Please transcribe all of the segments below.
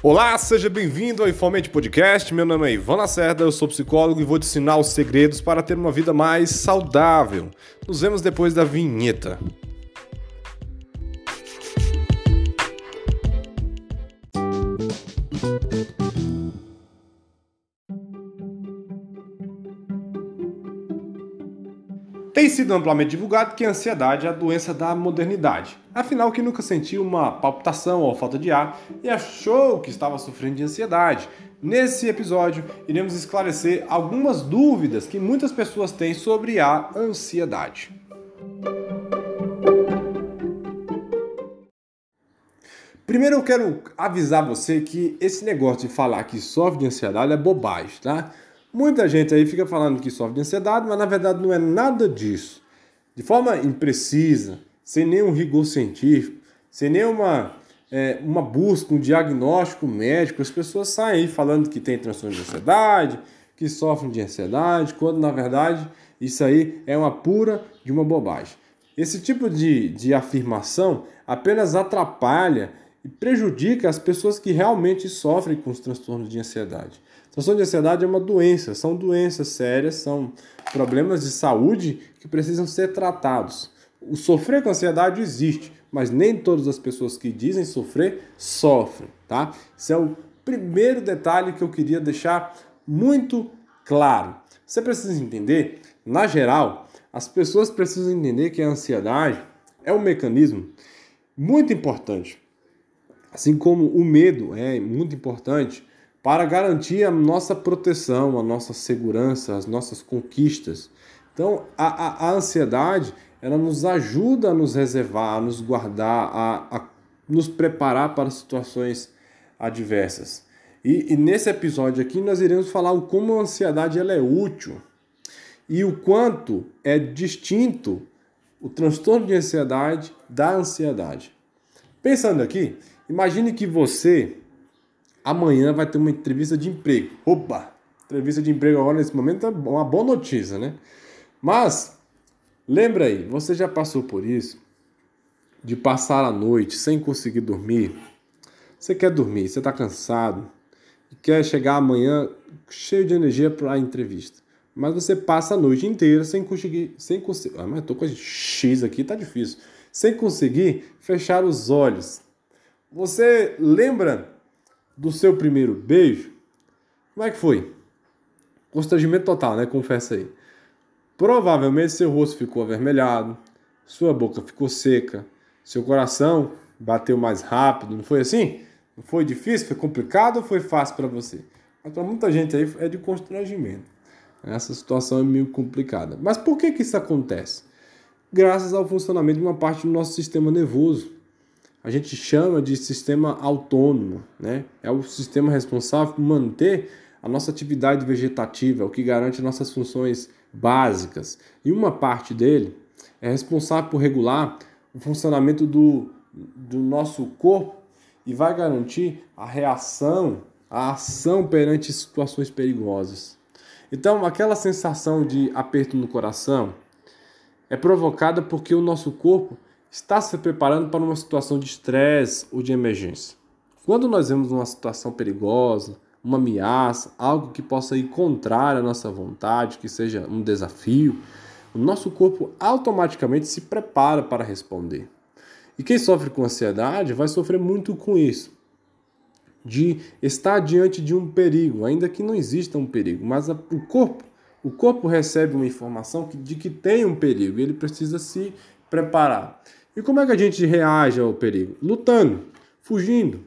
Olá, seja bem-vindo ao Informente Podcast. Meu nome é Ivan Lacerda, eu sou psicólogo e vou te ensinar os segredos para ter uma vida mais saudável. Nos vemos depois da vinheta. Tem sido amplamente divulgado que a ansiedade é a doença da modernidade. Afinal, quem nunca sentiu uma palpitação ou falta de ar e achou que estava sofrendo de ansiedade? Nesse episódio, iremos esclarecer algumas dúvidas que muitas pessoas têm sobre a ansiedade. Primeiro eu quero avisar você que esse negócio de falar que sofre de ansiedade é bobagem, tá? Muita gente aí fica falando que sofre de ansiedade, mas na verdade não é nada disso. De forma imprecisa, sem nenhum rigor científico, sem nenhuma é, uma busca, um diagnóstico médico, as pessoas saem aí falando que tem transtorno de ansiedade, que sofrem de ansiedade, quando na verdade isso aí é uma pura de uma bobagem. Esse tipo de, de afirmação apenas atrapalha e prejudica as pessoas que realmente sofrem com os transtornos de ansiedade. Transtorno de ansiedade é uma doença, são doenças sérias, são problemas de saúde que precisam ser tratados. O sofrer com ansiedade existe, mas nem todas as pessoas que dizem sofrer sofrem, tá? Esse é o primeiro detalhe que eu queria deixar muito claro. Você precisa entender, na geral, as pessoas precisam entender que a ansiedade é um mecanismo muito importante. Assim como o medo é muito importante, para garantir a nossa proteção, a nossa segurança, as nossas conquistas. Então, a, a, a ansiedade ela nos ajuda a nos reservar, a nos guardar, a, a nos preparar para situações adversas. E, e, nesse episódio aqui nós iremos falar o como a ansiedade ela é útil e o quanto é distinto o transtorno de ansiedade da ansiedade. Pensando aqui, imagine que você amanhã vai ter uma entrevista de emprego. Opa! Entrevista de emprego agora nesse momento é uma boa notícia, né? Mas, lembra aí, você já passou por isso? De passar a noite sem conseguir dormir? Você quer dormir, você está cansado, e quer chegar amanhã cheio de energia para a entrevista. Mas você passa a noite inteira sem conseguir. Sem conseguir ah, mas tô com esse X aqui, tá difícil. Sem conseguir fechar os olhos. Você lembra do seu primeiro beijo, como é que foi? Constrangimento total, né? Confessa aí. Provavelmente seu rosto ficou avermelhado, sua boca ficou seca, seu coração bateu mais rápido, não foi assim? Não foi difícil? Foi complicado ou foi fácil para você? Mas para muita gente aí é de constrangimento. Essa situação é meio complicada. Mas por que, que isso acontece? Graças ao funcionamento de uma parte do nosso sistema nervoso a gente chama de sistema autônomo, né? É o sistema responsável por manter a nossa atividade vegetativa, o que garante nossas funções básicas. E uma parte dele é responsável por regular o funcionamento do, do nosso corpo e vai garantir a reação, a ação perante situações perigosas. Então, aquela sensação de aperto no coração é provocada porque o nosso corpo está se preparando para uma situação de estresse ou de emergência. Quando nós vemos uma situação perigosa, uma ameaça, algo que possa ir contrário à nossa vontade, que seja um desafio, o nosso corpo automaticamente se prepara para responder. E quem sofre com ansiedade vai sofrer muito com isso, de estar diante de um perigo, ainda que não exista um perigo, mas o corpo, o corpo recebe uma informação de que tem um perigo e ele precisa se preparar. E como é que a gente reage ao perigo? Lutando, fugindo.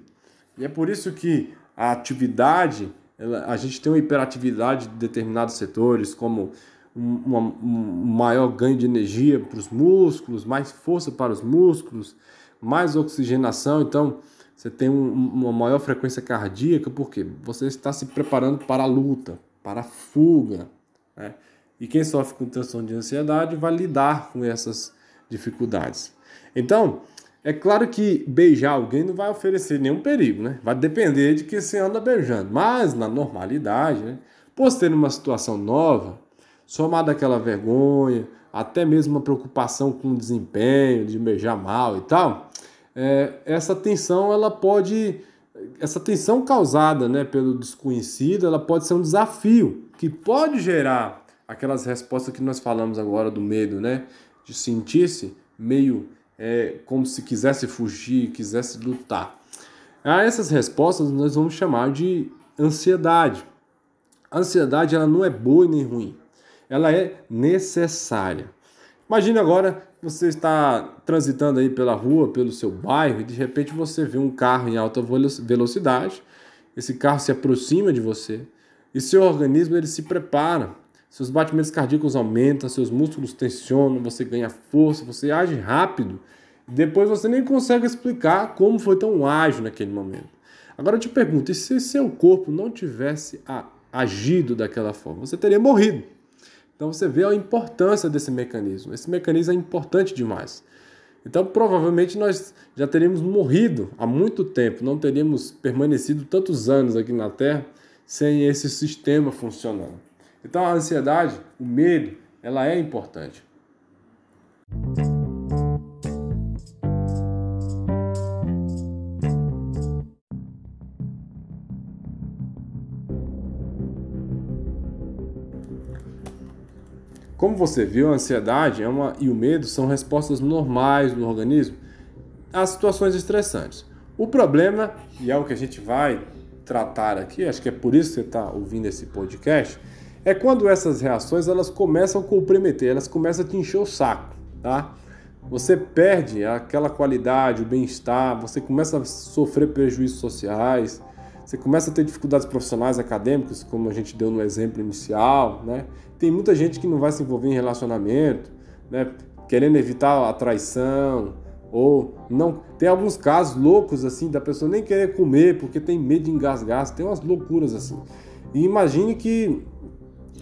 E é por isso que a atividade, ela, a gente tem uma hiperatividade de determinados setores, como um, um maior ganho de energia para os músculos, mais força para os músculos, mais oxigenação. Então, você tem um, uma maior frequência cardíaca, porque você está se preparando para a luta, para a fuga. Né? E quem sofre com transtorno de ansiedade vai lidar com essas dificuldades. Então, é claro que beijar alguém não vai oferecer nenhum perigo, né? Vai depender de que você anda beijando. Mas, na normalidade, né? Por ser numa situação nova, somada aquela vergonha, até mesmo uma preocupação com o desempenho, de beijar mal e tal, é, essa tensão ela pode essa tensão causada né, pelo desconhecido, ela pode ser um desafio que pode gerar aquelas respostas que nós falamos agora do medo, né? De sentir-se meio é, como se quisesse fugir, quisesse lutar. A essas respostas nós vamos chamar de ansiedade. A ansiedade ela não é boa nem ruim, ela é necessária. Imagine agora você está transitando aí pela rua, pelo seu bairro e de repente você vê um carro em alta velocidade. Esse carro se aproxima de você e seu organismo ele se prepara. Seus batimentos cardíacos aumentam, seus músculos tensionam, você ganha força, você age rápido. Depois você nem consegue explicar como foi tão ágil naquele momento. Agora eu te pergunto, e se seu corpo não tivesse agido daquela forma? Você teria morrido. Então você vê a importância desse mecanismo. Esse mecanismo é importante demais. Então provavelmente nós já teríamos morrido há muito tempo, não teríamos permanecido tantos anos aqui na Terra sem esse sistema funcionando. Então a ansiedade, o medo, ela é importante. Como você viu, a ansiedade é uma, e o medo são respostas normais do organismo às situações estressantes. O problema, e é o que a gente vai tratar aqui, acho que é por isso que você está ouvindo esse podcast, é quando essas reações elas começam a comprometer, elas começam a te encher o saco, tá? Você perde aquela qualidade, o bem-estar, você começa a sofrer prejuízos sociais, você começa a ter dificuldades profissionais, acadêmicas, como a gente deu no exemplo inicial, né? Tem muita gente que não vai se envolver em relacionamento, né? Querendo evitar a traição, ou não. Tem alguns casos loucos assim da pessoa nem querer comer porque tem medo de engasgar, tem umas loucuras assim. E imagine que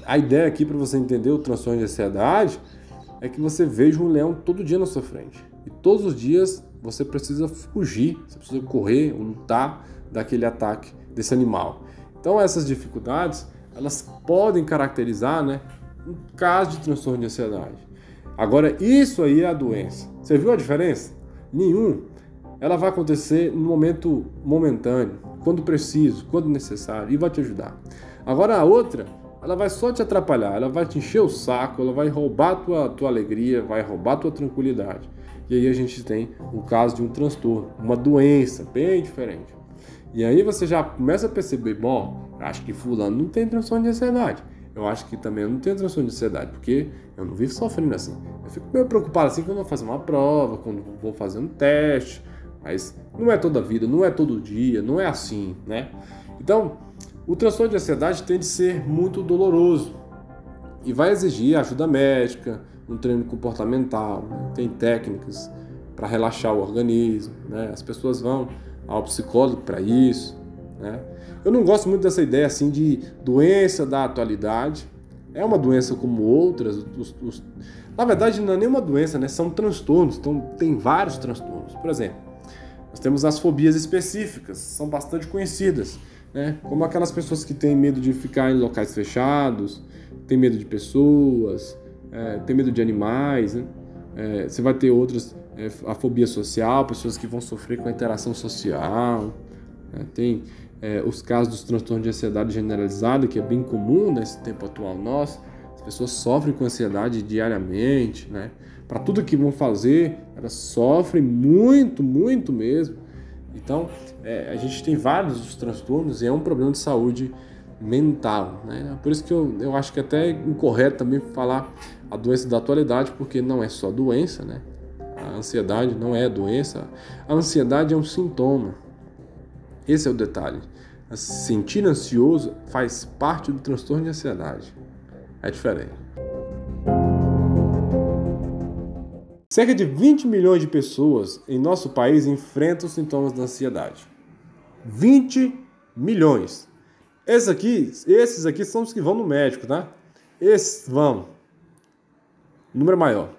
a ideia aqui para você entender o transtorno de ansiedade é que você veja um leão todo dia na sua frente. E todos os dias você precisa fugir, você precisa correr, lutar daquele ataque desse animal. Então essas dificuldades, elas podem caracterizar, né, um caso de transtorno de ansiedade. Agora, isso aí é a doença. Você viu a diferença? Nenhum. Ela vai acontecer no momento momentâneo, quando preciso, quando necessário, e vai te ajudar. Agora a outra, ela vai só te atrapalhar, ela vai te encher o saco, ela vai roubar a tua, tua alegria, vai roubar a tua tranquilidade. E aí a gente tem o caso de um transtorno, uma doença bem diferente. E aí você já começa a perceber, bom, acho que fulano não tem transtorno de ansiedade. Eu acho que também eu não tenho transtorno de ansiedade, porque eu não vivo sofrendo assim. Eu fico meio preocupado assim quando vou fazer uma prova, quando vou fazer um teste, mas não é toda vida, não é todo dia, não é assim, né? Então, o transtorno de ansiedade tende a ser muito doloroso e vai exigir ajuda médica, um treino comportamental, né? tem técnicas para relaxar o organismo, né? As pessoas vão ao psicólogo para isso. Né? Eu não gosto muito dessa ideia assim de doença da atualidade. É uma doença como outras. Os, os... Na verdade, não é nenhuma doença, né? são transtornos. Então, tem vários transtornos. Por exemplo, nós temos as fobias específicas, são bastante conhecidas. Né? Como aquelas pessoas que têm medo de ficar em locais fechados, têm medo de pessoas, é, têm medo de animais. Né? É, você vai ter outras é, a fobia social, pessoas que vão sofrer com a interação social. Né? Tem é, os casos dos transtornos de ansiedade generalizada, que é bem comum nesse tempo atual nosso. As pessoas sofrem com ansiedade diariamente, né? Para tudo que vão fazer, elas sofrem muito, muito mesmo. Então, é, a gente tem vários transtornos e é um problema de saúde mental, né? Por isso que eu, eu acho que é até incorreto também falar a doença da atualidade, porque não é só doença, né? A ansiedade não é doença. A ansiedade é um sintoma. Esse é o detalhe. Sentir ansioso faz parte do transtorno de ansiedade. É diferente. Cerca de 20 milhões de pessoas em nosso país enfrentam os sintomas da ansiedade. 20 milhões. Esses aqui, esses aqui são os que vão no médico, tá? Esses vão. Número maior.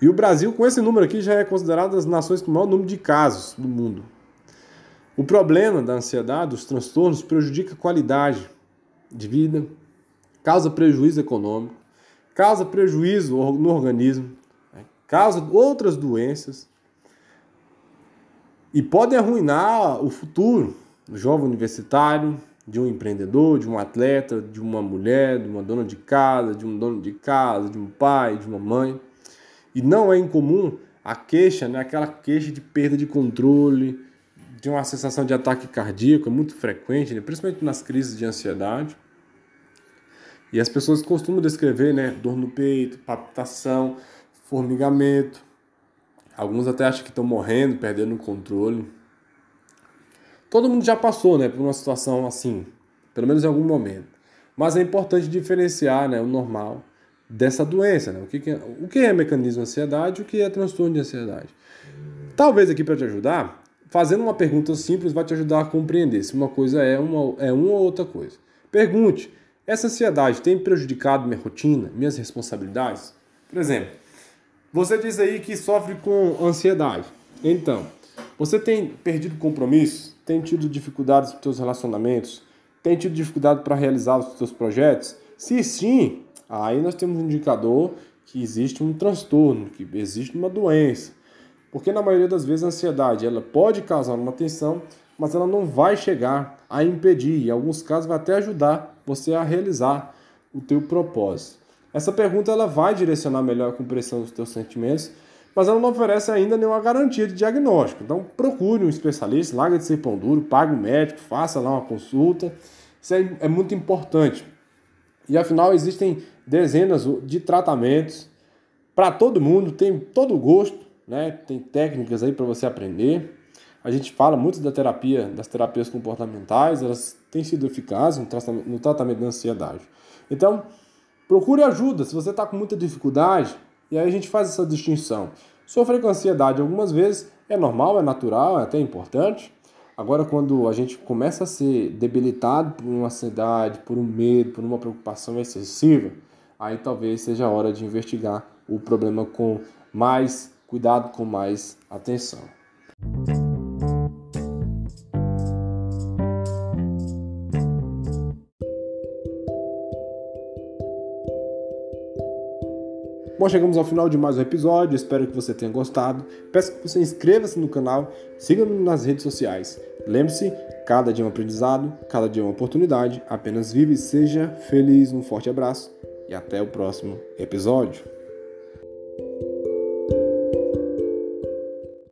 E o Brasil, com esse número aqui, já é considerado as nações com o maior número de casos do mundo. O problema da ansiedade, dos transtornos, prejudica a qualidade de vida, causa prejuízo econômico, causa prejuízo no organismo? Causa outras doenças. e podem arruinar o futuro do jovem universitário, de um empreendedor, de um atleta, de uma mulher, de uma dona de casa, de um dono de casa, de um pai, de uma mãe. E não é incomum a queixa, né, aquela queixa de perda de controle, de uma sensação de ataque cardíaco, é muito frequente, né, principalmente nas crises de ansiedade. E as pessoas costumam descrever né, dor no peito, palpitação, formigamento. Alguns até acham que estão morrendo, perdendo o controle. Todo mundo já passou né, por uma situação assim, pelo menos em algum momento. Mas é importante diferenciar né, o normal dessa doença. Né? O, que, que, é, o que é mecanismo de ansiedade o que é transtorno de ansiedade. Talvez aqui para te ajudar, fazendo uma pergunta simples vai te ajudar a compreender se uma coisa é uma, é uma ou outra coisa. Pergunte: essa ansiedade tem prejudicado minha rotina, minhas responsabilidades? Por exemplo, você diz aí que sofre com ansiedade. Então, você tem perdido compromissos? Tem tido dificuldades nos seus relacionamentos? Tem tido dificuldade para realizar os seus projetos? Se sim, aí nós temos um indicador que existe um transtorno, que existe uma doença. Porque na maioria das vezes a ansiedade ela pode causar uma tensão, mas ela não vai chegar a impedir, em alguns casos vai até ajudar você a realizar o teu propósito. Essa pergunta ela vai direcionar melhor a compreensão dos teus sentimentos, mas ela não oferece ainda nenhuma garantia de diagnóstico. Então procure um especialista, larga de ser pão duro, pague um médico, faça lá uma consulta. Isso é, é muito importante. E afinal existem dezenas de tratamentos para todo mundo, tem todo gosto, né? Tem técnicas aí para você aprender. A gente fala muito da terapia, das terapias comportamentais, elas têm sido eficazes no tratamento da ansiedade. Então, procure ajuda se você está com muita dificuldade, e aí a gente faz essa distinção. Sofrer com ansiedade algumas vezes é normal, é natural, é até importante. Agora, quando a gente começa a ser debilitado por uma ansiedade, por um medo, por uma preocupação excessiva, aí talvez seja a hora de investigar o problema com mais cuidado, com mais atenção. Bom, chegamos ao final de mais um episódio, espero que você tenha gostado. Peço que você inscreva-se no canal, siga-me nas redes sociais. Lembre-se, cada dia é um aprendizado, cada dia é uma oportunidade. Apenas vive e seja feliz. Um forte abraço e até o próximo episódio.